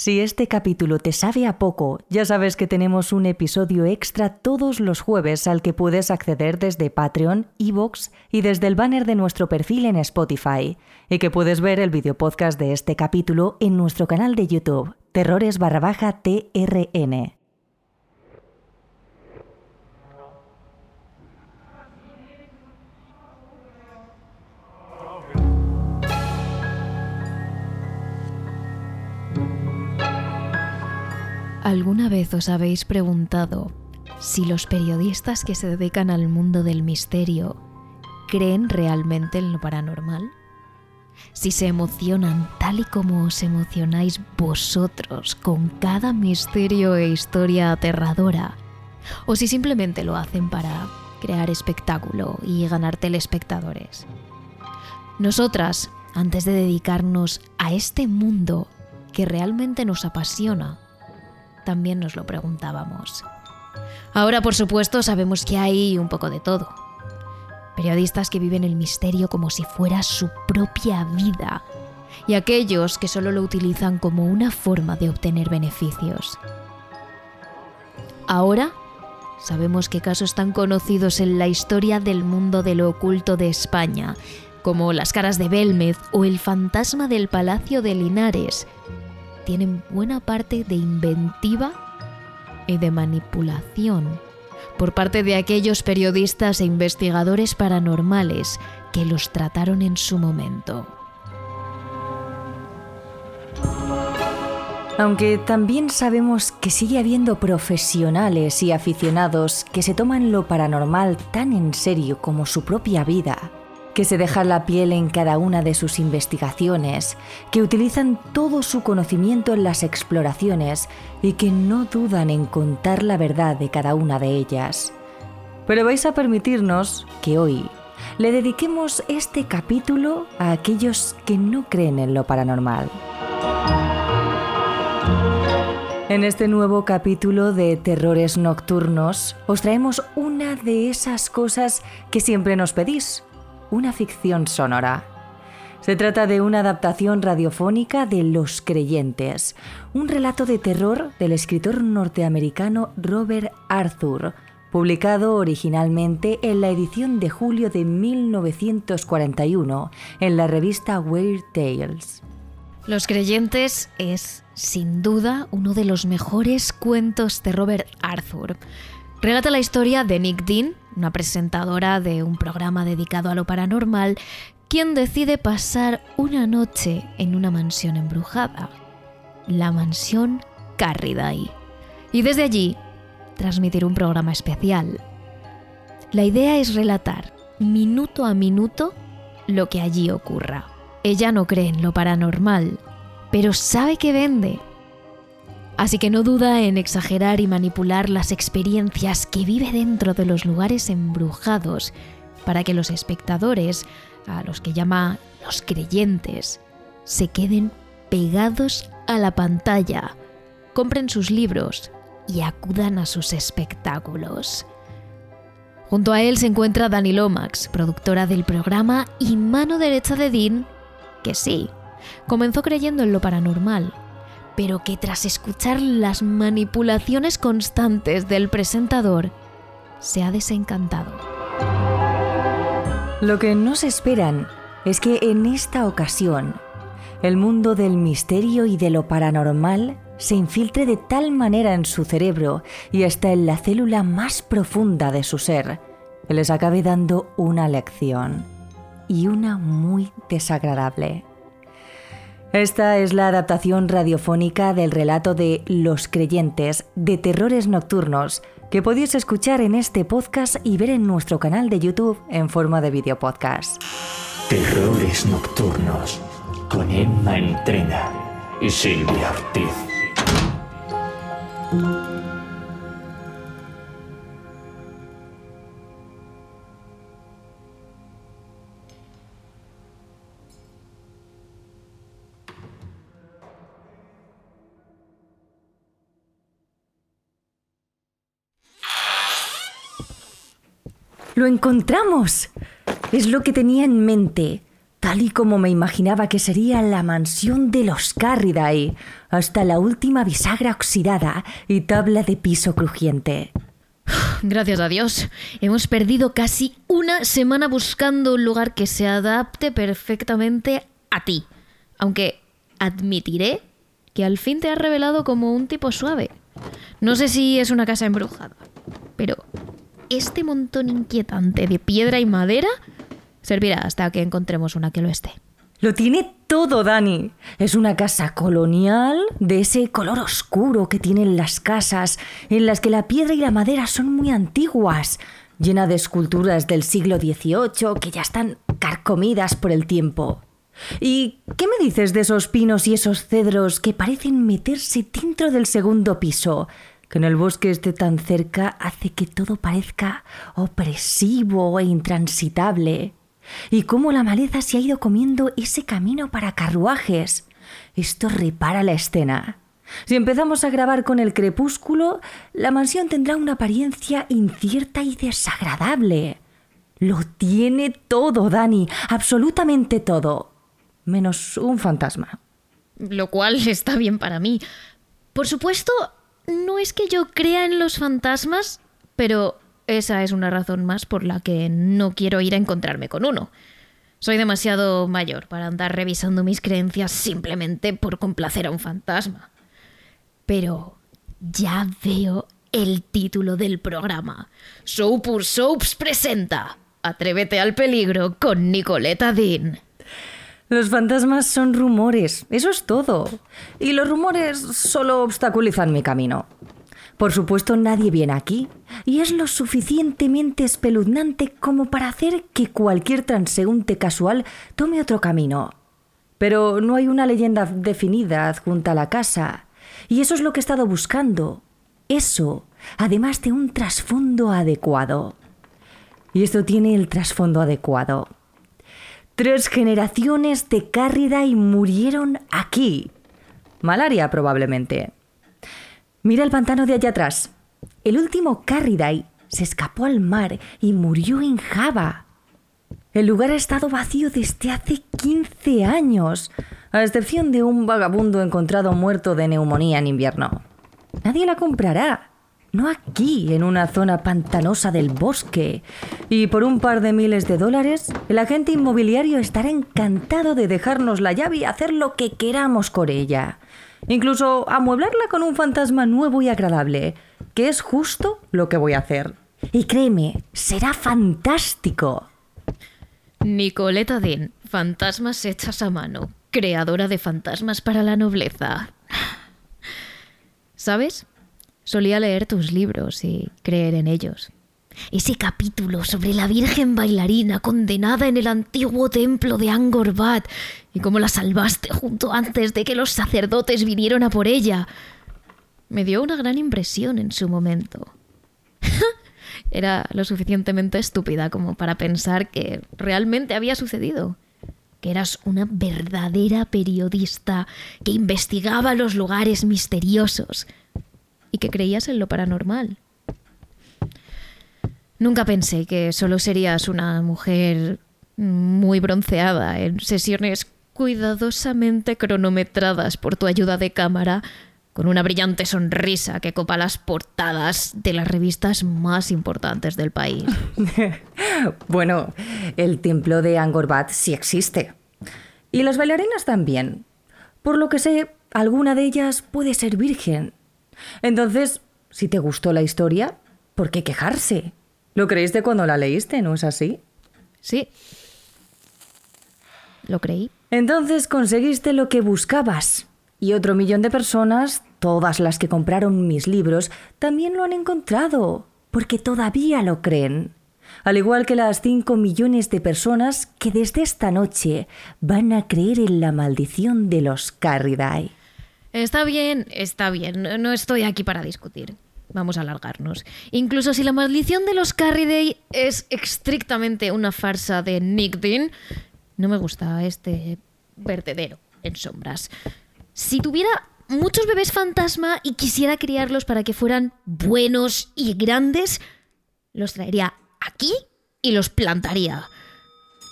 Si este capítulo te sabe a poco, ya sabes que tenemos un episodio extra todos los jueves al que puedes acceder desde Patreon, Evox y desde el banner de nuestro perfil en Spotify, y que puedes ver el video podcast de este capítulo en nuestro canal de YouTube, terrores barra baja TRN. ¿Alguna vez os habéis preguntado si los periodistas que se dedican al mundo del misterio creen realmente en lo paranormal? Si se emocionan tal y como os emocionáis vosotros con cada misterio e historia aterradora, o si simplemente lo hacen para crear espectáculo y ganar telespectadores. Nosotras, antes de dedicarnos a este mundo que realmente nos apasiona, también nos lo preguntábamos. Ahora, por supuesto, sabemos que hay un poco de todo. Periodistas que viven el misterio como si fuera su propia vida y aquellos que solo lo utilizan como una forma de obtener beneficios. Ahora sabemos que casos tan conocidos en la historia del mundo de lo oculto de España, como las caras de Belmez o el fantasma del Palacio de Linares, tienen buena parte de inventiva y de manipulación por parte de aquellos periodistas e investigadores paranormales que los trataron en su momento. Aunque también sabemos que sigue habiendo profesionales y aficionados que se toman lo paranormal tan en serio como su propia vida que se dejan la piel en cada una de sus investigaciones, que utilizan todo su conocimiento en las exploraciones y que no dudan en contar la verdad de cada una de ellas. Pero vais a permitirnos que hoy le dediquemos este capítulo a aquellos que no creen en lo paranormal. En este nuevo capítulo de Terrores Nocturnos os traemos una de esas cosas que siempre nos pedís, una ficción sonora. Se trata de una adaptación radiofónica de Los Creyentes, un relato de terror del escritor norteamericano Robert Arthur, publicado originalmente en la edición de julio de 1941 en la revista Weird Tales. Los Creyentes es, sin duda, uno de los mejores cuentos de Robert Arthur. Relata la historia de Nick Dean, una presentadora de un programa dedicado a lo paranormal, quien decide pasar una noche en una mansión embrujada, la mansión Carriday, y desde allí transmitir un programa especial. La idea es relatar minuto a minuto lo que allí ocurra. Ella no cree en lo paranormal, pero sabe que vende así que no duda en exagerar y manipular las experiencias que vive dentro de los lugares embrujados para que los espectadores, a los que llama los creyentes, se queden pegados a la pantalla, compren sus libros y acudan a sus espectáculos. Junto a él se encuentra Dani Lomax, productora del programa y mano derecha de Dean, que sí, comenzó creyendo en lo paranormal, pero que tras escuchar las manipulaciones constantes del presentador, se ha desencantado. Lo que no se esperan es que en esta ocasión el mundo del misterio y de lo paranormal se infiltre de tal manera en su cerebro y hasta en la célula más profunda de su ser, que les acabe dando una lección, y una muy desagradable. Esta es la adaptación radiofónica del relato de Los Creyentes de Terrores Nocturnos que podéis escuchar en este podcast y ver en nuestro canal de YouTube en forma de video podcast. Terrores Nocturnos con Emma Entrena y Silvia Ortiz. ¡Lo encontramos! Es lo que tenía en mente. tal y como me imaginaba que sería la mansión de los Carriday, hasta la última bisagra oxidada y tabla de piso crujiente. Gracias a Dios, hemos perdido casi una semana buscando un lugar que se adapte perfectamente a ti. Aunque admitiré que al fin te has revelado como un tipo suave. No sé si es una casa embrujada, pero este montón inquietante de piedra y madera servirá hasta que encontremos una que lo esté. Lo tiene todo, Dani. Es una casa colonial de ese color oscuro que tienen las casas, en las que la piedra y la madera son muy antiguas, llena de esculturas del siglo XVIII que ya están carcomidas por el tiempo. ¿Y qué me dices de esos pinos y esos cedros que parecen meterse dentro del segundo piso? Que en el bosque esté tan cerca hace que todo parezca opresivo e intransitable y cómo la maleza se ha ido comiendo ese camino para carruajes. Esto repara la escena. Si empezamos a grabar con el crepúsculo, la mansión tendrá una apariencia incierta y desagradable. Lo tiene todo, Dani, absolutamente todo. Menos un fantasma. Lo cual está bien para mí. Por supuesto, no es que yo crea en los fantasmas, pero esa es una razón más por la que no quiero ir a encontrarme con uno. Soy demasiado mayor para andar revisando mis creencias simplemente por complacer a un fantasma. Pero ya veo el título del programa. Soapur Soaps presenta Atrévete al peligro con Nicoleta Dean. Los fantasmas son rumores, eso es todo. Y los rumores solo obstaculizan mi camino. Por supuesto, nadie viene aquí, y es lo suficientemente espeluznante como para hacer que cualquier transeúnte casual tome otro camino. Pero no hay una leyenda definida adjunta a la casa, y eso es lo que he estado buscando. Eso, además de un trasfondo adecuado. Y esto tiene el trasfondo adecuado. Tres generaciones de Cárrida y murieron aquí. Malaria probablemente. Mira el pantano de allá atrás. El último Carriday se escapó al mar y murió en Java. El lugar ha estado vacío desde hace 15 años, a excepción de un vagabundo encontrado muerto de neumonía en invierno. Nadie la comprará. No aquí, en una zona pantanosa del bosque. Y por un par de miles de dólares, el agente inmobiliario estará encantado de dejarnos la llave y hacer lo que queramos con ella. Incluso amueblarla con un fantasma nuevo y agradable, que es justo lo que voy a hacer. Y créeme, será fantástico. Nicoleta Dean, Fantasmas hechas a mano, creadora de fantasmas para la nobleza. ¿Sabes? Solía leer tus libros y creer en ellos. Ese capítulo sobre la Virgen bailarina condenada en el antiguo templo de Angkor y cómo la salvaste junto antes de que los sacerdotes vinieran a por ella. Me dio una gran impresión en su momento. Era lo suficientemente estúpida como para pensar que realmente había sucedido. Que eras una verdadera periodista que investigaba los lugares misteriosos y que creías en lo paranormal. Nunca pensé que solo serías una mujer muy bronceada en sesiones cuidadosamente cronometradas por tu ayuda de cámara, con una brillante sonrisa que copa las portadas de las revistas más importantes del país. bueno, el templo de Angkor Wat sí existe. Y las bailarinas también. Por lo que sé, alguna de ellas puede ser virgen. Entonces, si te gustó la historia, ¿por qué quejarse? Lo creíste cuando la leíste, ¿no es así? Sí. Lo creí. Entonces conseguiste lo que buscabas. Y otro millón de personas, todas las que compraron mis libros, también lo han encontrado, porque todavía lo creen. Al igual que las 5 millones de personas que desde esta noche van a creer en la maldición de los Carriday. Está bien, está bien. No estoy aquí para discutir. Vamos a alargarnos. Incluso si la maldición de los Carriday es estrictamente una farsa de Nick Dean, no me gusta este vertedero en sombras. Si tuviera muchos bebés fantasma y quisiera criarlos para que fueran buenos y grandes, los traería aquí y los plantaría.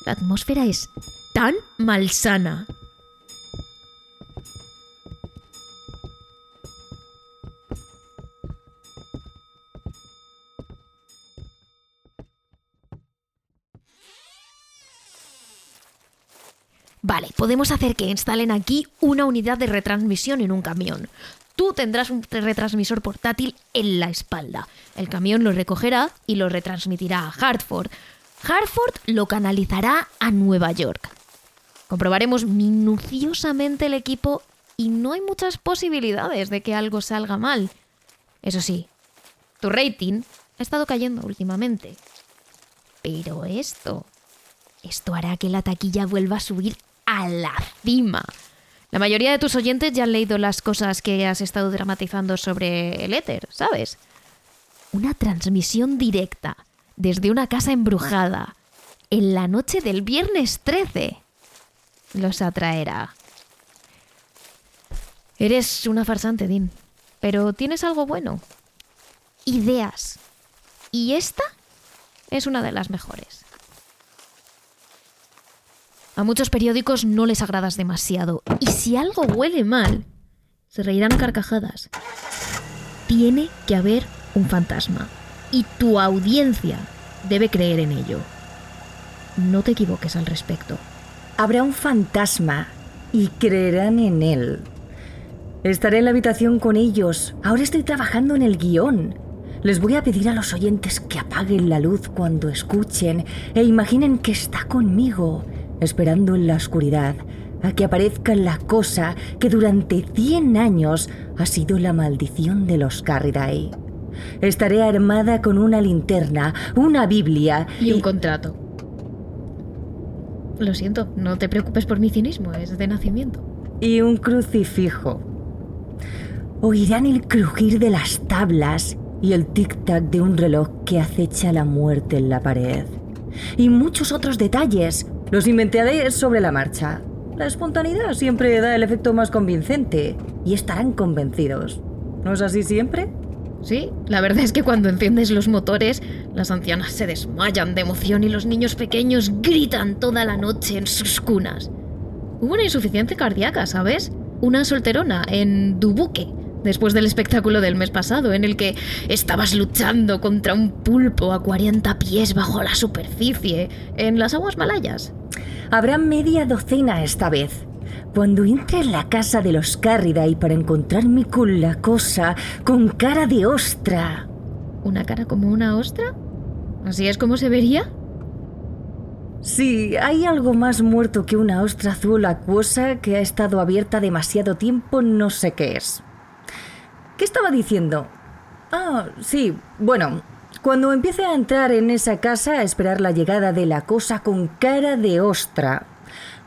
La atmósfera es tan malsana. Vale, podemos hacer que instalen aquí una unidad de retransmisión en un camión. Tú tendrás un retransmisor portátil en la espalda. El camión lo recogerá y lo retransmitirá a Hartford. Hartford lo canalizará a Nueva York. Comprobaremos minuciosamente el equipo y no hay muchas posibilidades de que algo salga mal. Eso sí, tu rating ha estado cayendo últimamente. Pero esto, esto hará que la taquilla vuelva a subir a la cima. La mayoría de tus oyentes ya han leído las cosas que has estado dramatizando sobre el éter, ¿sabes? Una transmisión directa desde una casa embrujada en la noche del viernes 13 los atraerá. Eres una farsante, Dean, pero tienes algo bueno. Ideas. Y esta es una de las mejores. A muchos periódicos no les agradas demasiado. Y si algo huele mal, se reirán carcajadas. Tiene que haber un fantasma. Y tu audiencia debe creer en ello. No te equivoques al respecto. Habrá un fantasma y creerán en él. Estaré en la habitación con ellos. Ahora estoy trabajando en el guion. Les voy a pedir a los oyentes que apaguen la luz cuando escuchen e imaginen que está conmigo esperando en la oscuridad a que aparezca la cosa que durante 100 años ha sido la maldición de los Carriday. Estaré armada con una linterna, una Biblia y un contrato. Lo siento, no te preocupes por mi cinismo, es de nacimiento. Y un crucifijo. Oirán el crujir de las tablas y el tic-tac de un reloj que acecha la muerte en la pared. Y muchos otros detalles los inventaré sobre la marcha. La espontaneidad siempre da el efecto más convincente y estarán convencidos. ¿No es así siempre? Sí, la verdad es que cuando enciendes los motores, las ancianas se desmayan de emoción y los niños pequeños gritan toda la noche en sus cunas. Hubo una insuficiencia cardíaca, ¿sabes? Una solterona en Dubuque, después del espectáculo del mes pasado, en el que estabas luchando contra un pulpo a 40 pies bajo la superficie, en las aguas malayas. Habrá media docena esta vez. Cuando entre en la casa de los Carriday para encontrarme con la cosa con cara de ostra. ¿Una cara como una ostra? ¿Así es como se vería? Sí, hay algo más muerto que una ostra azul acuosa que ha estado abierta demasiado tiempo, no sé qué es. ¿Qué estaba diciendo? Ah, sí, bueno, cuando empiece a entrar en esa casa a esperar la llegada de la cosa con cara de ostra,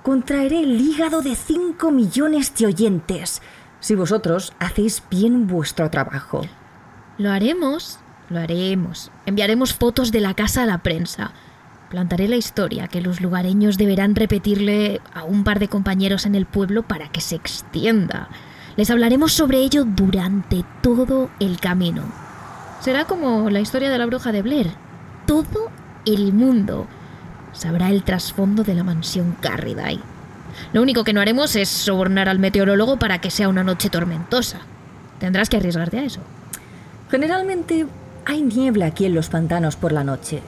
contraeré el hígado de 5 millones de oyentes, si vosotros hacéis bien vuestro trabajo. Lo haremos, lo haremos. Enviaremos fotos de la casa a la prensa. Plantaré la historia que los lugareños deberán repetirle a un par de compañeros en el pueblo para que se extienda. Les hablaremos sobre ello durante todo el camino. Será como la historia de la bruja de Blair. Todo el mundo sabrá el trasfondo de la mansión Carriday. Lo único que no haremos es sobornar al meteorólogo para que sea una noche tormentosa. Tendrás que arriesgarte a eso. Generalmente hay niebla aquí en los pantanos por la noche.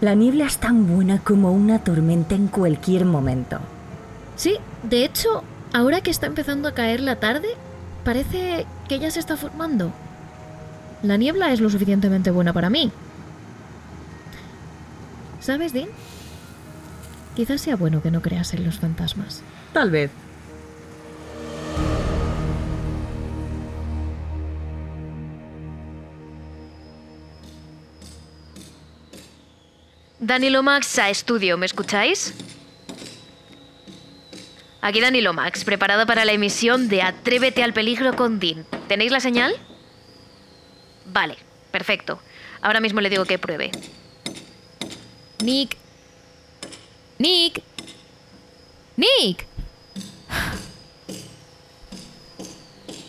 La niebla es tan buena como una tormenta en cualquier momento. Sí, de hecho, ahora que está empezando a caer la tarde, parece que ya se está formando. La niebla es lo suficientemente buena para mí. ¿Sabes, Dean? Quizás sea bueno que no creas en los fantasmas. Tal vez. Danilo Max a estudio, ¿me escucháis? Aquí Danilo Max, preparado para la emisión de Atrévete al peligro con Dean. ¿Tenéis la señal? Vale, perfecto. Ahora mismo le digo que pruebe. Nick. Nick. Nick.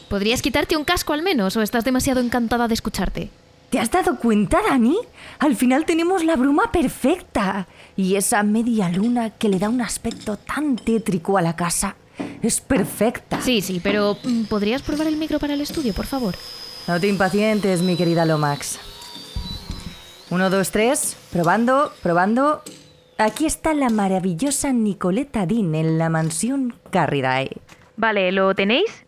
¿Podrías quitarte un casco al menos o estás demasiado encantada de escucharte? ¿Te has dado cuenta, Dani? Al final tenemos la bruma perfecta. Y esa media luna que le da un aspecto tan tétrico a la casa. Es perfecta. Sí, sí, pero mm, ¿podrías probar el micro para el estudio, por favor? No te impacientes, mi querida Lomax. Uno, dos, tres. Probando, probando. Aquí está la maravillosa Nicoleta Dean en la mansión Carriday. Vale, ¿lo tenéis?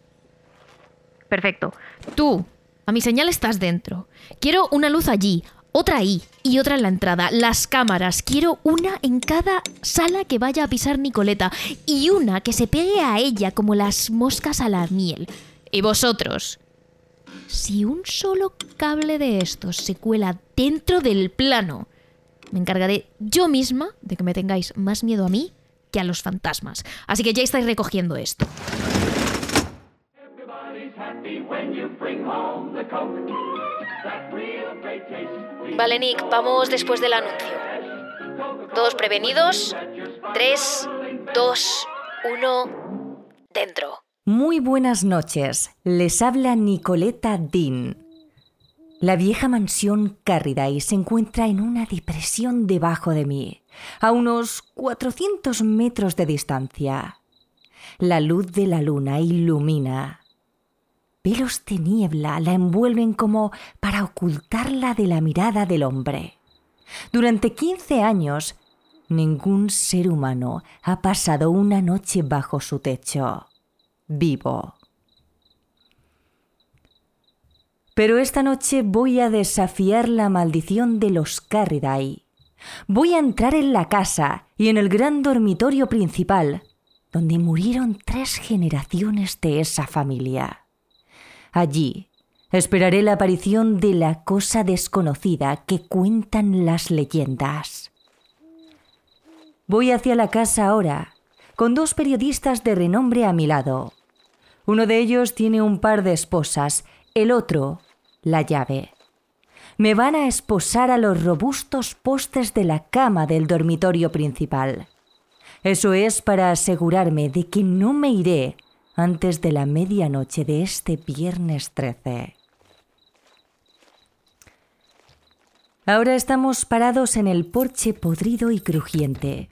Perfecto. Tú, mi señal estás dentro. Quiero una luz allí, otra ahí y otra en la entrada. Las cámaras, quiero una en cada sala que vaya a pisar Nicoleta y una que se pegue a ella como las moscas a la miel. Y vosotros, si un solo cable de estos se cuela dentro del plano, me encargaré yo misma de que me tengáis más miedo a mí que a los fantasmas. Así que ya estáis recogiendo esto. Vale, Nick, vamos después del anuncio. Todos prevenidos. 3, 2, 1, dentro. Muy buenas noches. Les habla Nicoleta Dean. La vieja mansión Carriday se encuentra en una depresión debajo de mí, a unos 400 metros de distancia. La luz de la luna ilumina Pelos de niebla la envuelven como para ocultarla de la mirada del hombre. Durante 15 años, ningún ser humano ha pasado una noche bajo su techo, vivo. Pero esta noche voy a desafiar la maldición de los Carriday. Voy a entrar en la casa y en el gran dormitorio principal, donde murieron tres generaciones de esa familia. Allí esperaré la aparición de la cosa desconocida que cuentan las leyendas. Voy hacia la casa ahora, con dos periodistas de renombre a mi lado. Uno de ellos tiene un par de esposas, el otro la llave. Me van a esposar a los robustos postes de la cama del dormitorio principal. Eso es para asegurarme de que no me iré antes de la medianoche de este viernes 13. Ahora estamos parados en el porche podrido y crujiente.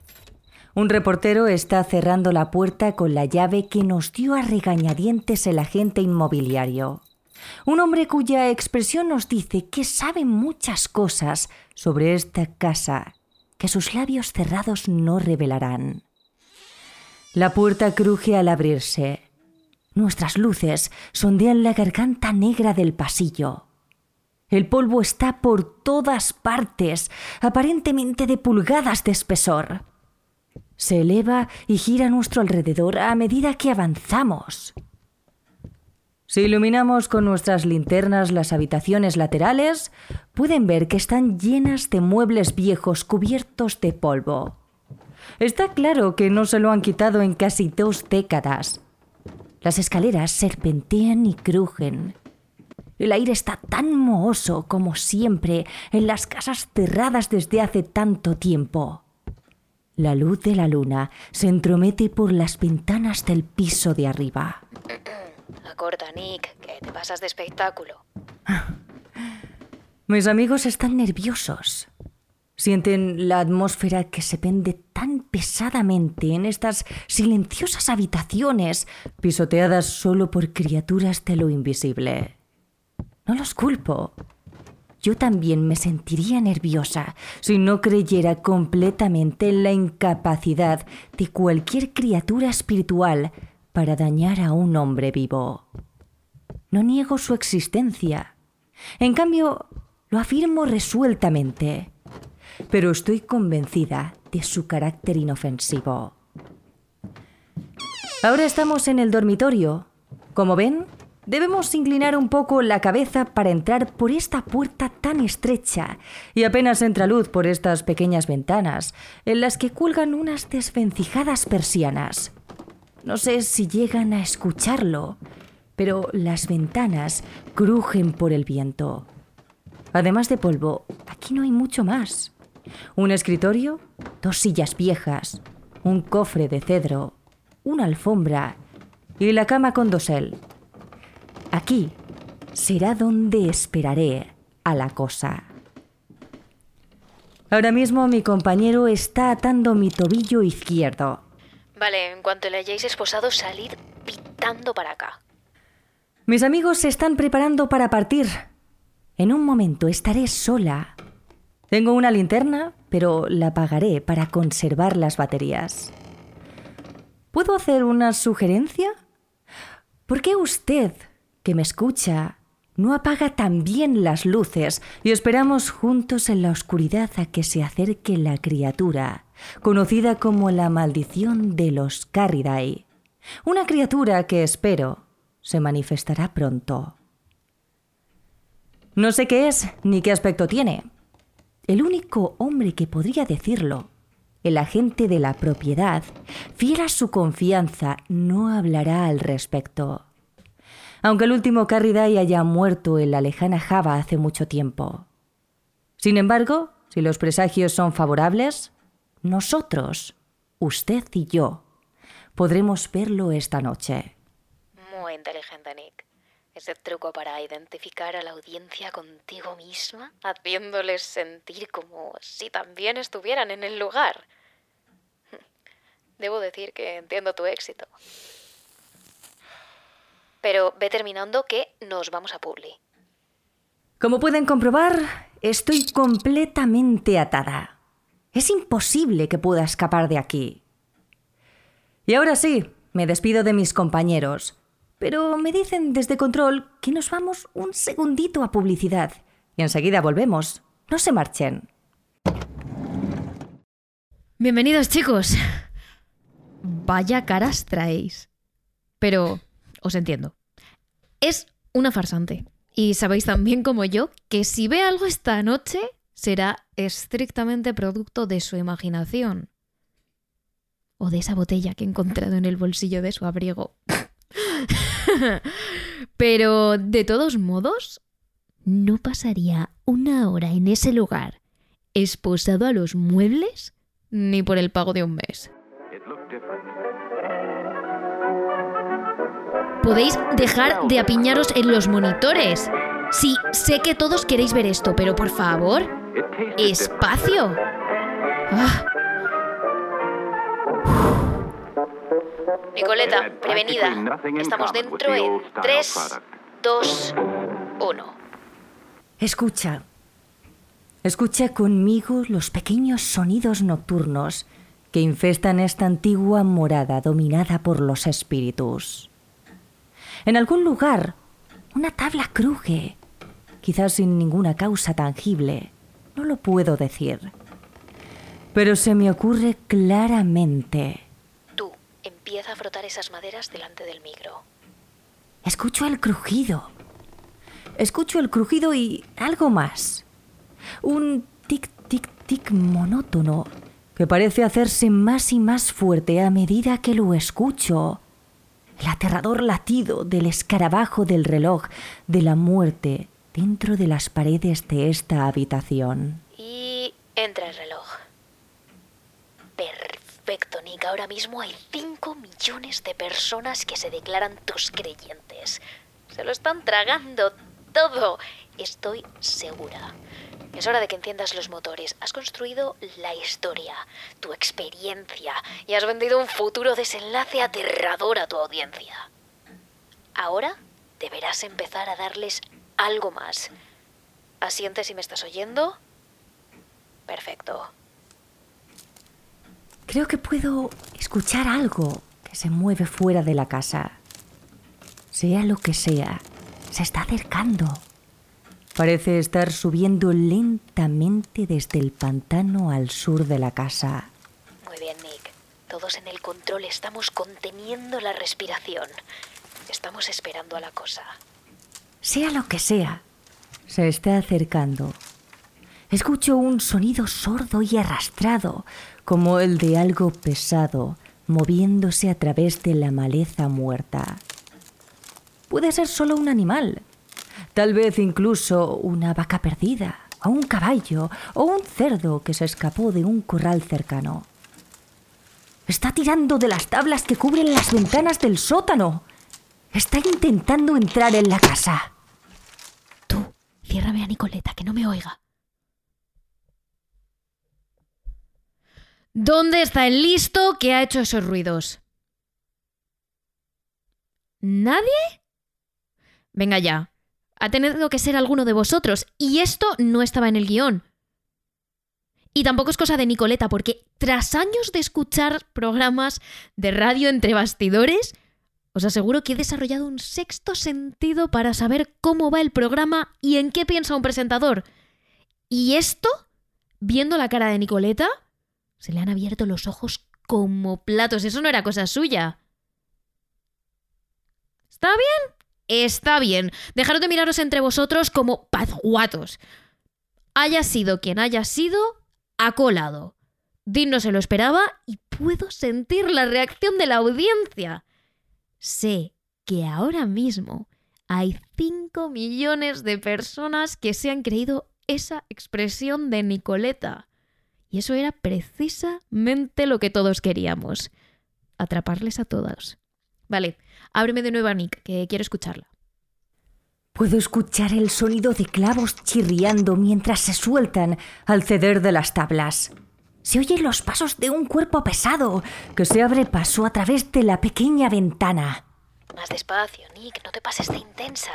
Un reportero está cerrando la puerta con la llave que nos dio a regañadientes el agente inmobiliario. Un hombre cuya expresión nos dice que sabe muchas cosas sobre esta casa que sus labios cerrados no revelarán. La puerta cruje al abrirse. Nuestras luces sondean la garganta negra del pasillo. El polvo está por todas partes, aparentemente de pulgadas de espesor. Se eleva y gira a nuestro alrededor a medida que avanzamos. Si iluminamos con nuestras linternas las habitaciones laterales, pueden ver que están llenas de muebles viejos cubiertos de polvo. Está claro que no se lo han quitado en casi dos décadas. Las escaleras serpentean y crujen. El aire está tan mohoso como siempre en las casas cerradas desde hace tanto tiempo. La luz de la luna se entromete por las ventanas del piso de arriba. Acorda, Nick, que te pasas de espectáculo. Mis amigos están nerviosos. Sienten la atmósfera que se pende tan pesadamente en estas silenciosas habitaciones, pisoteadas solo por criaturas de lo invisible. No los culpo. Yo también me sentiría nerviosa si no creyera completamente en la incapacidad de cualquier criatura espiritual para dañar a un hombre vivo. No niego su existencia. En cambio, lo afirmo resueltamente pero estoy convencida de su carácter inofensivo. Ahora estamos en el dormitorio. Como ven, debemos inclinar un poco la cabeza para entrar por esta puerta tan estrecha y apenas entra luz por estas pequeñas ventanas, en las que cuelgan unas desvencijadas persianas. No sé si llegan a escucharlo, pero las ventanas crujen por el viento. Además de polvo, aquí no hay mucho más. Un escritorio, dos sillas viejas, un cofre de cedro, una alfombra y la cama con dosel. Aquí será donde esperaré a la cosa. Ahora mismo mi compañero está atando mi tobillo izquierdo. Vale, en cuanto le hayáis esposado, salid pitando para acá. Mis amigos se están preparando para partir. En un momento estaré sola. Tengo una linterna, pero la apagaré para conservar las baterías. ¿Puedo hacer una sugerencia? ¿Por qué usted, que me escucha, no apaga también las luces y esperamos juntos en la oscuridad a que se acerque la criatura, conocida como la maldición de los Carriday? Una criatura que espero se manifestará pronto. No sé qué es ni qué aspecto tiene. El único hombre que podría decirlo, el agente de la propiedad, fiel a su confianza, no hablará al respecto. Aunque el último Carriday haya muerto en la lejana Java hace mucho tiempo. Sin embargo, si los presagios son favorables, nosotros, usted y yo, podremos verlo esta noche inteligente, Nick. Ese truco para identificar a la audiencia contigo misma, haciéndoles sentir como si también estuvieran en el lugar. Debo decir que entiendo tu éxito. Pero ve terminando que nos vamos a Publi. Como pueden comprobar, estoy completamente atada. Es imposible que pueda escapar de aquí. Y ahora sí, me despido de mis compañeros. Pero me dicen desde control que nos vamos un segundito a publicidad y enseguida volvemos. No se marchen. Bienvenidos chicos. Vaya caras traéis. Pero os entiendo. Es una farsante. Y sabéis también como yo que si ve algo esta noche será estrictamente producto de su imaginación. O de esa botella que he encontrado en el bolsillo de su abrigo. Pero, de todos modos, no pasaría una hora en ese lugar esposado a los muebles ni por el pago de un mes. Podéis dejar de apiñaros en los monitores. Sí, sé que todos queréis ver esto, pero por favor, espacio. Ah. Nicoleta, prevenida. Estamos dentro en 3, 2, 1. Escucha. Escucha conmigo los pequeños sonidos nocturnos que infestan esta antigua morada dominada por los espíritus. En algún lugar, una tabla cruje, quizás sin ninguna causa tangible. No lo puedo decir. Pero se me ocurre claramente Empieza a frotar esas maderas delante del micro. Escucho el crujido. Escucho el crujido y algo más. Un tic-tic-tic monótono que parece hacerse más y más fuerte a medida que lo escucho. El aterrador latido del escarabajo del reloj de la muerte dentro de las paredes de esta habitación. Y entra el reloj. Perfecto Perfecto, Nick. Ahora mismo hay 5 millones de personas que se declaran tus creyentes. Se lo están tragando todo. Estoy segura. Es hora de que enciendas los motores. Has construido la historia, tu experiencia y has vendido un futuro desenlace aterrador a tu audiencia. Ahora deberás empezar a darles algo más. ¿Asientes si me estás oyendo? Perfecto. Creo que puedo escuchar algo que se mueve fuera de la casa. Sea lo que sea, se está acercando. Parece estar subiendo lentamente desde el pantano al sur de la casa. Muy bien, Nick. Todos en el control estamos conteniendo la respiración. Estamos esperando a la cosa. Sea lo que sea, se está acercando. Escucho un sonido sordo y arrastrado, como el de algo pesado moviéndose a través de la maleza muerta. Puede ser solo un animal, tal vez incluso una vaca perdida, o un caballo, o un cerdo que se escapó de un corral cercano. Está tirando de las tablas que cubren las ventanas del sótano. Está intentando entrar en la casa. Tú, Ciérrame a Nicoleta, que no me oiga. ¿Dónde está el listo que ha hecho esos ruidos? ¿Nadie? Venga ya. Ha tenido que ser alguno de vosotros. Y esto no estaba en el guion. Y tampoco es cosa de Nicoleta, porque tras años de escuchar programas de radio entre bastidores, os aseguro que he desarrollado un sexto sentido para saber cómo va el programa y en qué piensa un presentador. Y esto, viendo la cara de Nicoleta, se le han abierto los ojos como platos. Eso no era cosa suya. ¿Está bien? Está bien. Dejaros de miraros entre vosotros como pazguatos. Haya sido quien haya sido, ha colado. Dean no se lo esperaba y puedo sentir la reacción de la audiencia. Sé que ahora mismo hay 5 millones de personas que se han creído esa expresión de Nicoleta. Y eso era precisamente lo que todos queríamos. Atraparles a todos. Vale, ábreme de nuevo a Nick, que quiero escucharla. Puedo escuchar el sonido de clavos chirriando mientras se sueltan al ceder de las tablas. Se oyen los pasos de un cuerpo pesado que se abre paso a través de la pequeña ventana. Más despacio, Nick, no te pases de intensa.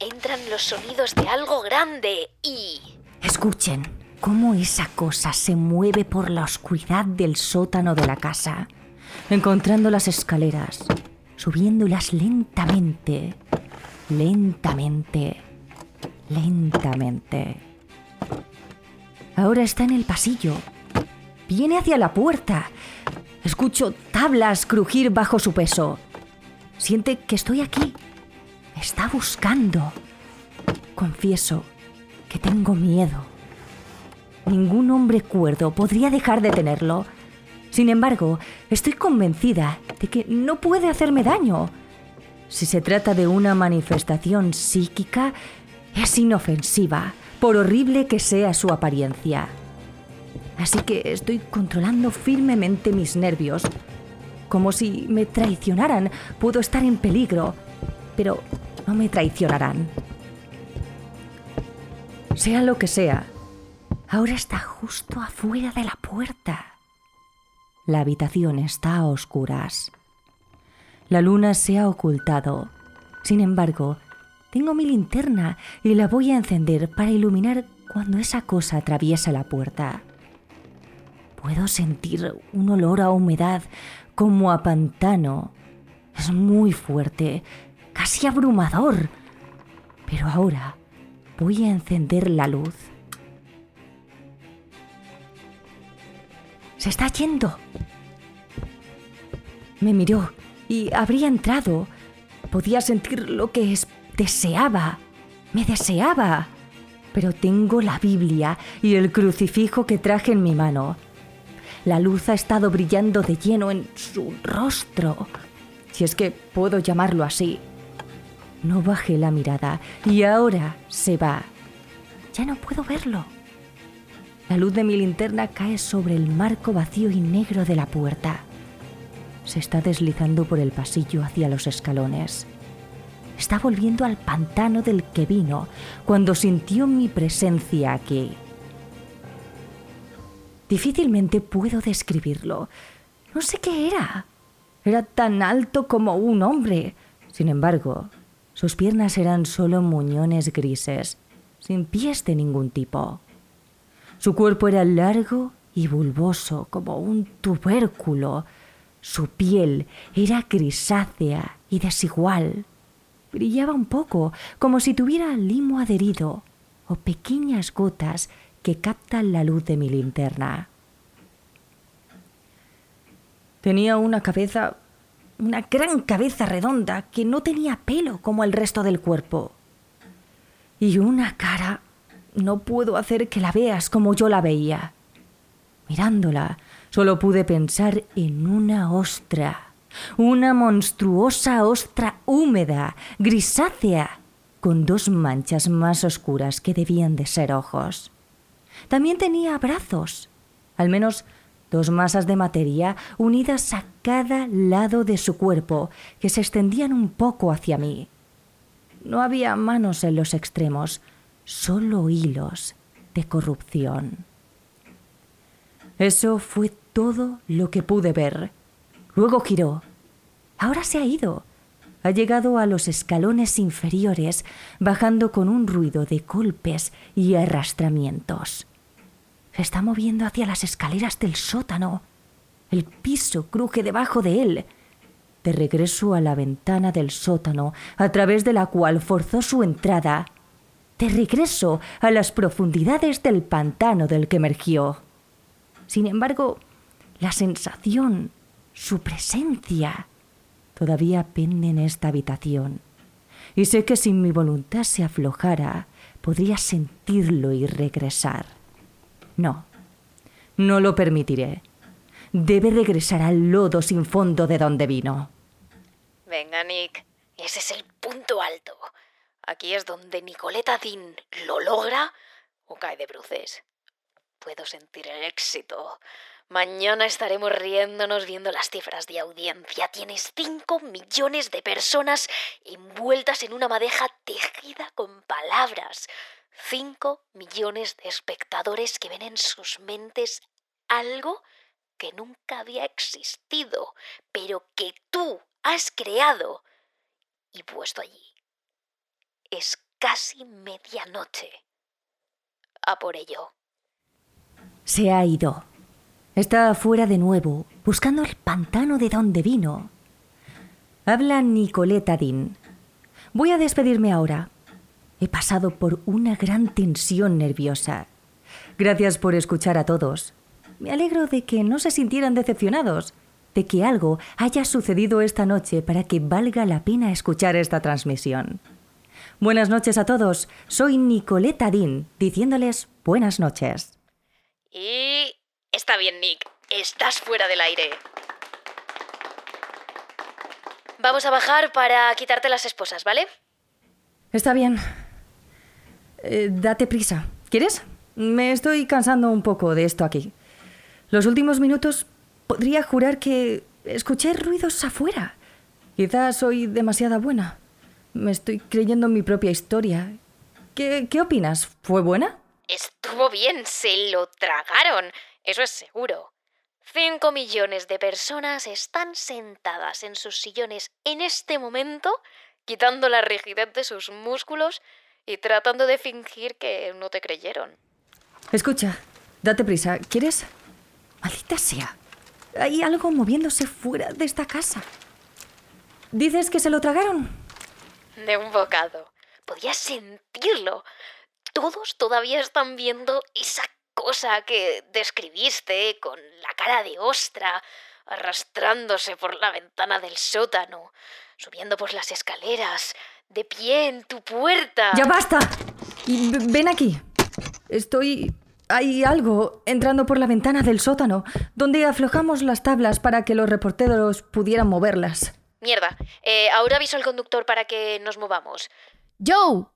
Entran los sonidos de algo grande y... Escuchen cómo esa cosa se mueve por la oscuridad del sótano de la casa, encontrando las escaleras, subiéndolas lentamente lentamente, lentamente. Ahora está en el pasillo. Viene hacia la puerta. Escucho tablas crujir bajo su peso. Siente que estoy aquí. Está buscando. Confieso que tengo miedo. Ningún hombre cuerdo podría dejar de tenerlo. Sin embargo, estoy convencida de que no puede hacerme daño. Si se trata de una manifestación psíquica, es inofensiva, por horrible que sea su apariencia. Así que estoy controlando firmemente mis nervios. Como si me traicionaran, puedo estar en peligro, pero no me traicionarán. Sea lo que sea, ahora está justo afuera de la puerta. La habitación está a oscuras. La luna se ha ocultado. Sin embargo, tengo mi linterna y la voy a encender para iluminar cuando esa cosa atraviesa la puerta. Puedo sentir un olor a humedad como a pantano. Es muy fuerte, casi abrumador. Pero ahora voy a encender la luz. Se está yendo. Me miró y habría entrado. Podía sentir lo que deseaba. Me deseaba. Pero tengo la Biblia y el crucifijo que traje en mi mano. La luz ha estado brillando de lleno en su rostro, si es que puedo llamarlo así. No bajé la mirada y ahora se va. Ya no puedo verlo. La luz de mi linterna cae sobre el marco vacío y negro de la puerta se está deslizando por el pasillo hacia los escalones. Está volviendo al pantano del que vino cuando sintió mi presencia aquí. Difícilmente puedo describirlo. No sé qué era. Era tan alto como un hombre. Sin embargo, sus piernas eran solo muñones grises, sin pies de ningún tipo. Su cuerpo era largo y bulboso como un tubérculo su piel era grisácea y desigual. Brillaba un poco, como si tuviera limo adherido o pequeñas gotas que captan la luz de mi linterna. Tenía una cabeza, una gran cabeza redonda que no tenía pelo como el resto del cuerpo. Y una cara, no puedo hacer que la veas como yo la veía. Mirándola, Solo pude pensar en una ostra, una monstruosa ostra húmeda, grisácea, con dos manchas más oscuras que debían de ser ojos. También tenía brazos, al menos dos masas de materia unidas a cada lado de su cuerpo, que se extendían un poco hacia mí. No había manos en los extremos, solo hilos de corrupción. Eso fue todo lo que pude ver. Luego giró. Ahora se ha ido. Ha llegado a los escalones inferiores, bajando con un ruido de golpes y arrastramientos. Se está moviendo hacia las escaleras del sótano. El piso cruje debajo de él. De regreso a la ventana del sótano, a través de la cual forzó su entrada. De regreso a las profundidades del pantano del que emergió. Sin embargo, la sensación, su presencia, todavía pende en esta habitación. Y sé que si mi voluntad se aflojara, podría sentirlo y regresar. No, no lo permitiré. Debe regresar al lodo sin fondo de donde vino. Venga, Nick, ese es el punto alto. Aquí es donde Nicoleta Dean lo logra o cae de bruces. Puedo sentir el éxito. Mañana estaremos riéndonos viendo las cifras de audiencia. Tienes 5 millones de personas envueltas en una madeja tejida con palabras. 5 millones de espectadores que ven en sus mentes algo que nunca había existido, pero que tú has creado y puesto allí. Es casi medianoche. A por ello. Se ha ido. Está afuera de nuevo, buscando el pantano de donde vino. Habla Nicoleta Dean. Voy a despedirme ahora. He pasado por una gran tensión nerviosa. Gracias por escuchar a todos. Me alegro de que no se sintieran decepcionados, de que algo haya sucedido esta noche para que valga la pena escuchar esta transmisión. Buenas noches a todos. Soy Nicoleta Dean, diciéndoles buenas noches. Y Está bien, Nick. Estás fuera del aire. Vamos a bajar para quitarte las esposas, ¿vale? Está bien. Eh, date prisa. ¿Quieres? Me estoy cansando un poco de esto aquí. Los últimos minutos podría jurar que escuché ruidos afuera. Quizás soy demasiada buena. Me estoy creyendo mi propia historia. ¿Qué, qué opinas? ¿Fue buena? Estuvo bien, se lo tragaron. Eso es seguro. Cinco millones de personas están sentadas en sus sillones en este momento, quitando la rigidez de sus músculos y tratando de fingir que no te creyeron. Escucha, date prisa. ¿Quieres? Maldita sea. Hay algo moviéndose fuera de esta casa. ¿Dices que se lo tragaron? De un bocado. Podías sentirlo. Todos todavía están viendo esa cosa que describiste con la cara de ostra, arrastrándose por la ventana del sótano, subiendo por las escaleras, de pie en tu puerta. ¡Ya basta! Ven aquí. Estoy... Hay algo entrando por la ventana del sótano, donde aflojamos las tablas para que los reporteros pudieran moverlas. Mierda. Eh, ahora aviso al conductor para que nos movamos. Joe,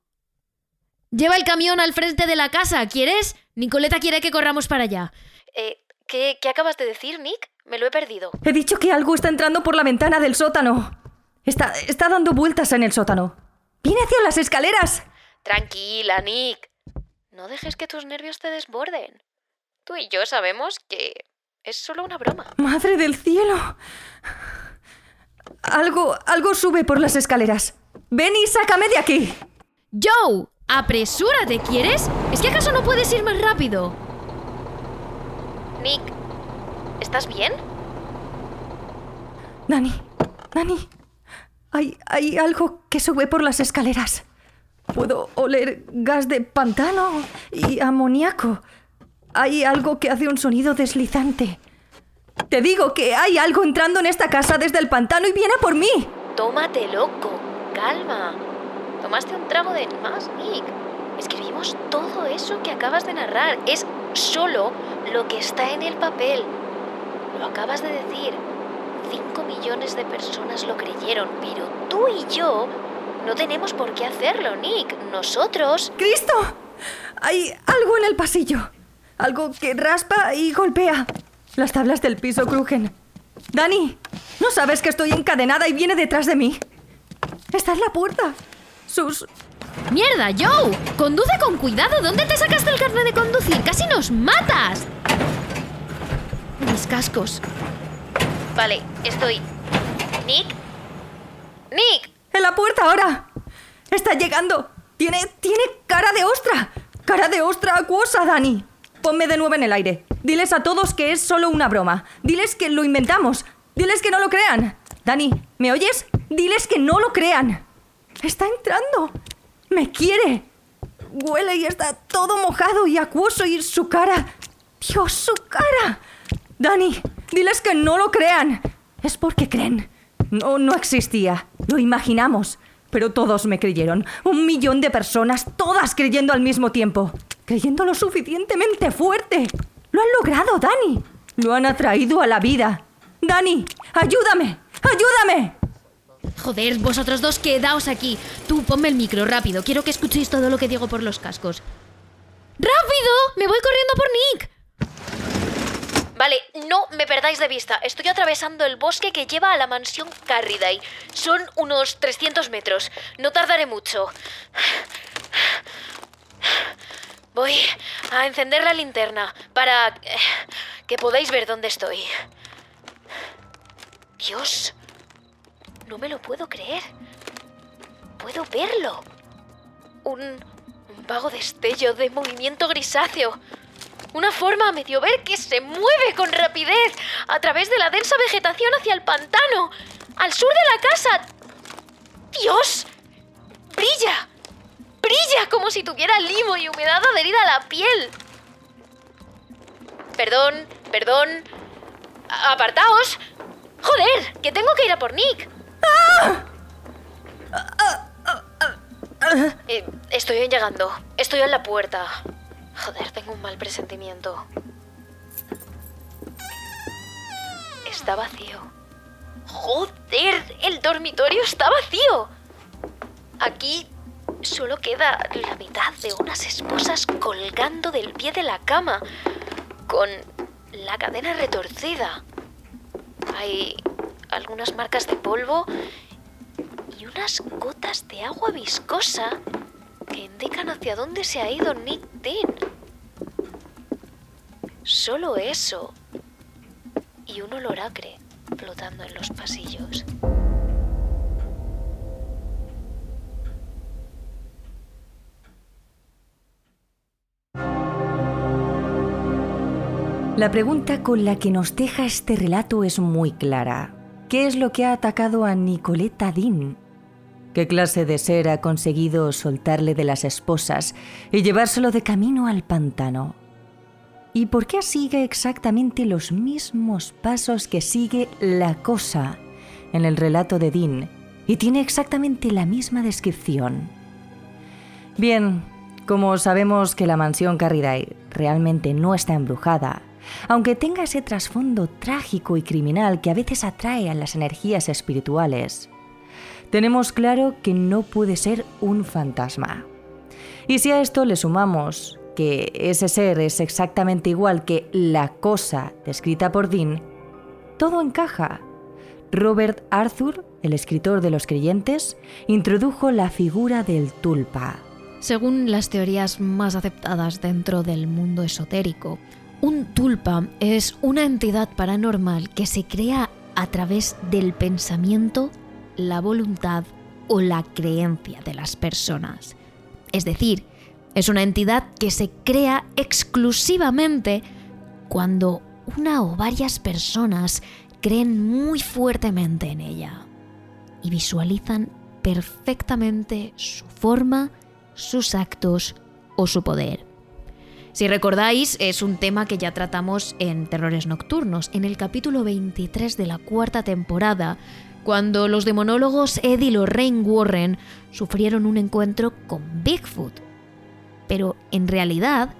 Lleva el camión al frente de la casa, ¿quieres? Nicoleta quiere que corramos para allá. Eh, ¿qué, ¿Qué acabas de decir, Nick? Me lo he perdido. He dicho que algo está entrando por la ventana del sótano. Está, está dando vueltas en el sótano. ¡Viene hacia las escaleras! Tranquila, Nick. No dejes que tus nervios te desborden. Tú y yo sabemos que es solo una broma. ¡Madre del cielo! Algo, algo sube por las escaleras. Ven y sácame de aquí. Joe, ¡Apresúrate, ¿quieres? ¿Es que acaso no puedes ir más rápido? Nick, ¿estás bien? Dani, Dani, hay, hay algo que sube por las escaleras. Puedo oler gas de pantano y amoníaco. Hay algo que hace un sonido deslizante. Te digo que hay algo entrando en esta casa desde el pantano y viene por mí. Tómate loco, calma. Tomaste un trago de más, Nick. Escribimos todo eso que acabas de narrar. Es solo lo que está en el papel. Lo acabas de decir. Cinco millones de personas lo creyeron, pero tú y yo no tenemos por qué hacerlo, Nick. Nosotros... ¡Cristo! Hay algo en el pasillo. Algo que raspa y golpea. Las tablas del piso crujen. Dani, ¿no sabes que estoy encadenada y viene detrás de mí? Está en la puerta. Sus ¡Mierda, Joe! ¡Conduce con cuidado! ¿Dónde te sacaste el carnet de conducir? ¡Casi nos matas! Mis cascos. Vale, estoy. ¿Nick? ¡Nick! ¡En la puerta ahora! ¡Está llegando! Tiene, tiene cara de ostra. Cara de ostra acuosa, Dani. Ponme de nuevo en el aire. Diles a todos que es solo una broma. Diles que lo inventamos. Diles que no lo crean. Dani, ¿me oyes? Diles que no lo crean. Está entrando. Me quiere. Huele y está todo mojado y acuoso y su cara... Dios, su cara. Dani, diles que no lo crean. Es porque creen. No, no existía. Lo imaginamos. Pero todos me creyeron. Un millón de personas, todas creyendo al mismo tiempo. Creyendo lo suficientemente fuerte. Lo han logrado, Dani. Lo han atraído a la vida. Dani, ayúdame. ¡Ayúdame! Joder, vosotros dos quedaos aquí. Tú ponme el micro rápido. Quiero que escuchéis todo lo que digo por los cascos. ¡Rápido! ¡Me voy corriendo por Nick! Vale, no me perdáis de vista. Estoy atravesando el bosque que lleva a la mansión Carriday. Son unos 300 metros. No tardaré mucho. Voy a encender la linterna para eh, que podáis ver dónde estoy. Dios, no me lo puedo creer. Puedo verlo. Un, vago destello de movimiento grisáceo. Una forma a medio ver que se mueve con rapidez a través de la densa vegetación hacia el pantano, al sur de la casa. ¡Dios! ¡Brilla! ¡Brilla como si tuviera limo y humedad adherida a la piel! Perdón, perdón. ¡Apartaos! ¡Joder! ¡Que tengo que ir a por Nick! Eh, estoy llegando. Estoy en la puerta. Joder, tengo un mal presentimiento. Está vacío. Joder, el dormitorio está vacío. Aquí solo queda la mitad de unas esposas colgando del pie de la cama, con la cadena retorcida. Hay algunas marcas de polvo y unas gotas de agua viscosa que indican hacia dónde se ha ido Nick Dean. Solo eso. Y un olor acre flotando en los pasillos. La pregunta con la que nos deja este relato es muy clara. ¿Qué es lo que ha atacado a Nicoleta Dean? ¿Qué clase de ser ha conseguido soltarle de las esposas y llevárselo de camino al pantano? ¿Y por qué sigue exactamente los mismos pasos que sigue la cosa en el relato de Dean y tiene exactamente la misma descripción? Bien, como sabemos que la mansión Carriday realmente no está embrujada, aunque tenga ese trasfondo trágico y criminal que a veces atrae a las energías espirituales, tenemos claro que no puede ser un fantasma. Y si a esto le sumamos que ese ser es exactamente igual que la cosa descrita por Dean, todo encaja. Robert Arthur, el escritor de Los Creyentes, introdujo la figura del tulpa. Según las teorías más aceptadas dentro del mundo esotérico, un tulpa es una entidad paranormal que se crea a través del pensamiento, la voluntad o la creencia de las personas. Es decir, es una entidad que se crea exclusivamente cuando una o varias personas creen muy fuertemente en ella y visualizan perfectamente su forma, sus actos o su poder. Si recordáis, es un tema que ya tratamos en Terrores Nocturnos, en el capítulo 23 de la cuarta temporada, cuando los demonólogos Ed y Lorraine Warren sufrieron un encuentro con Bigfoot. Pero en realidad,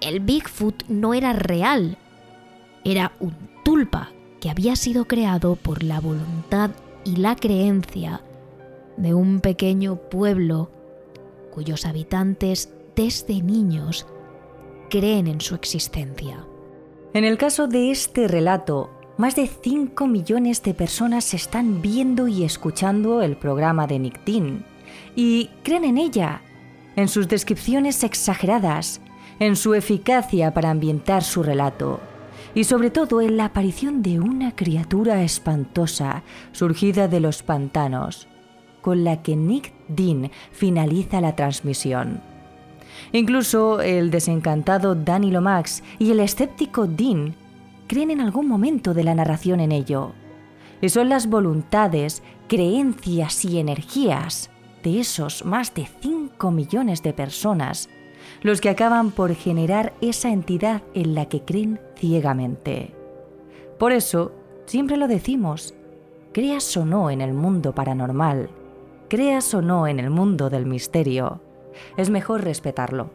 el Bigfoot no era real, era un tulpa que había sido creado por la voluntad y la creencia de un pequeño pueblo cuyos habitantes desde niños creen en su existencia. En el caso de este relato, más de 5 millones de personas están viendo y escuchando el programa de Nick Dean, y creen en ella, en sus descripciones exageradas, en su eficacia para ambientar su relato y sobre todo en la aparición de una criatura espantosa surgida de los pantanos, con la que Nick Dean finaliza la transmisión. Incluso el desencantado Danny Lomax y el escéptico Dean creen en algún momento de la narración en ello. Y son las voluntades, creencias y energías de esos más de 5 millones de personas los que acaban por generar esa entidad en la que creen ciegamente. Por eso, siempre lo decimos, creas o no en el mundo paranormal, creas o no en el mundo del misterio, es mejor respetarlo.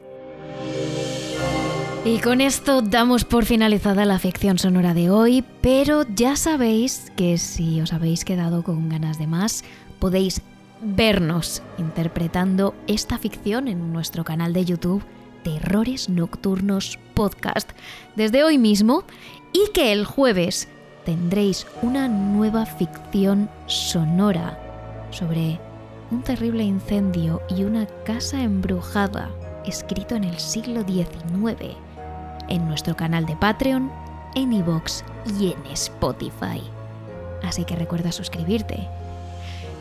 Y con esto damos por finalizada la ficción sonora de hoy, pero ya sabéis que si os habéis quedado con ganas de más, podéis vernos interpretando esta ficción en nuestro canal de YouTube Terrores Nocturnos Podcast desde hoy mismo y que el jueves tendréis una nueva ficción sonora sobre un terrible incendio y una casa embrujada escrito en el siglo XIX en nuestro canal de Patreon, en iVoox y en Spotify. Así que recuerda suscribirte.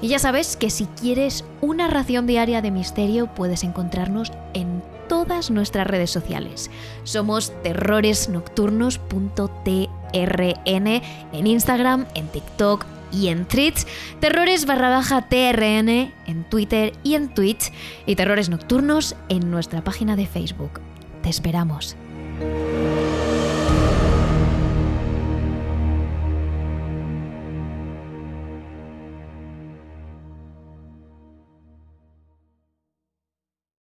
Y ya sabes que si quieres una ración diaria de misterio puedes encontrarnos en todas nuestras redes sociales. Somos terroresnocturnos.trn en Instagram, en TikTok y en Twitch, terrores barra baja TRN en Twitter y en Twitch y terrores nocturnos en nuestra página de Facebook. Te esperamos.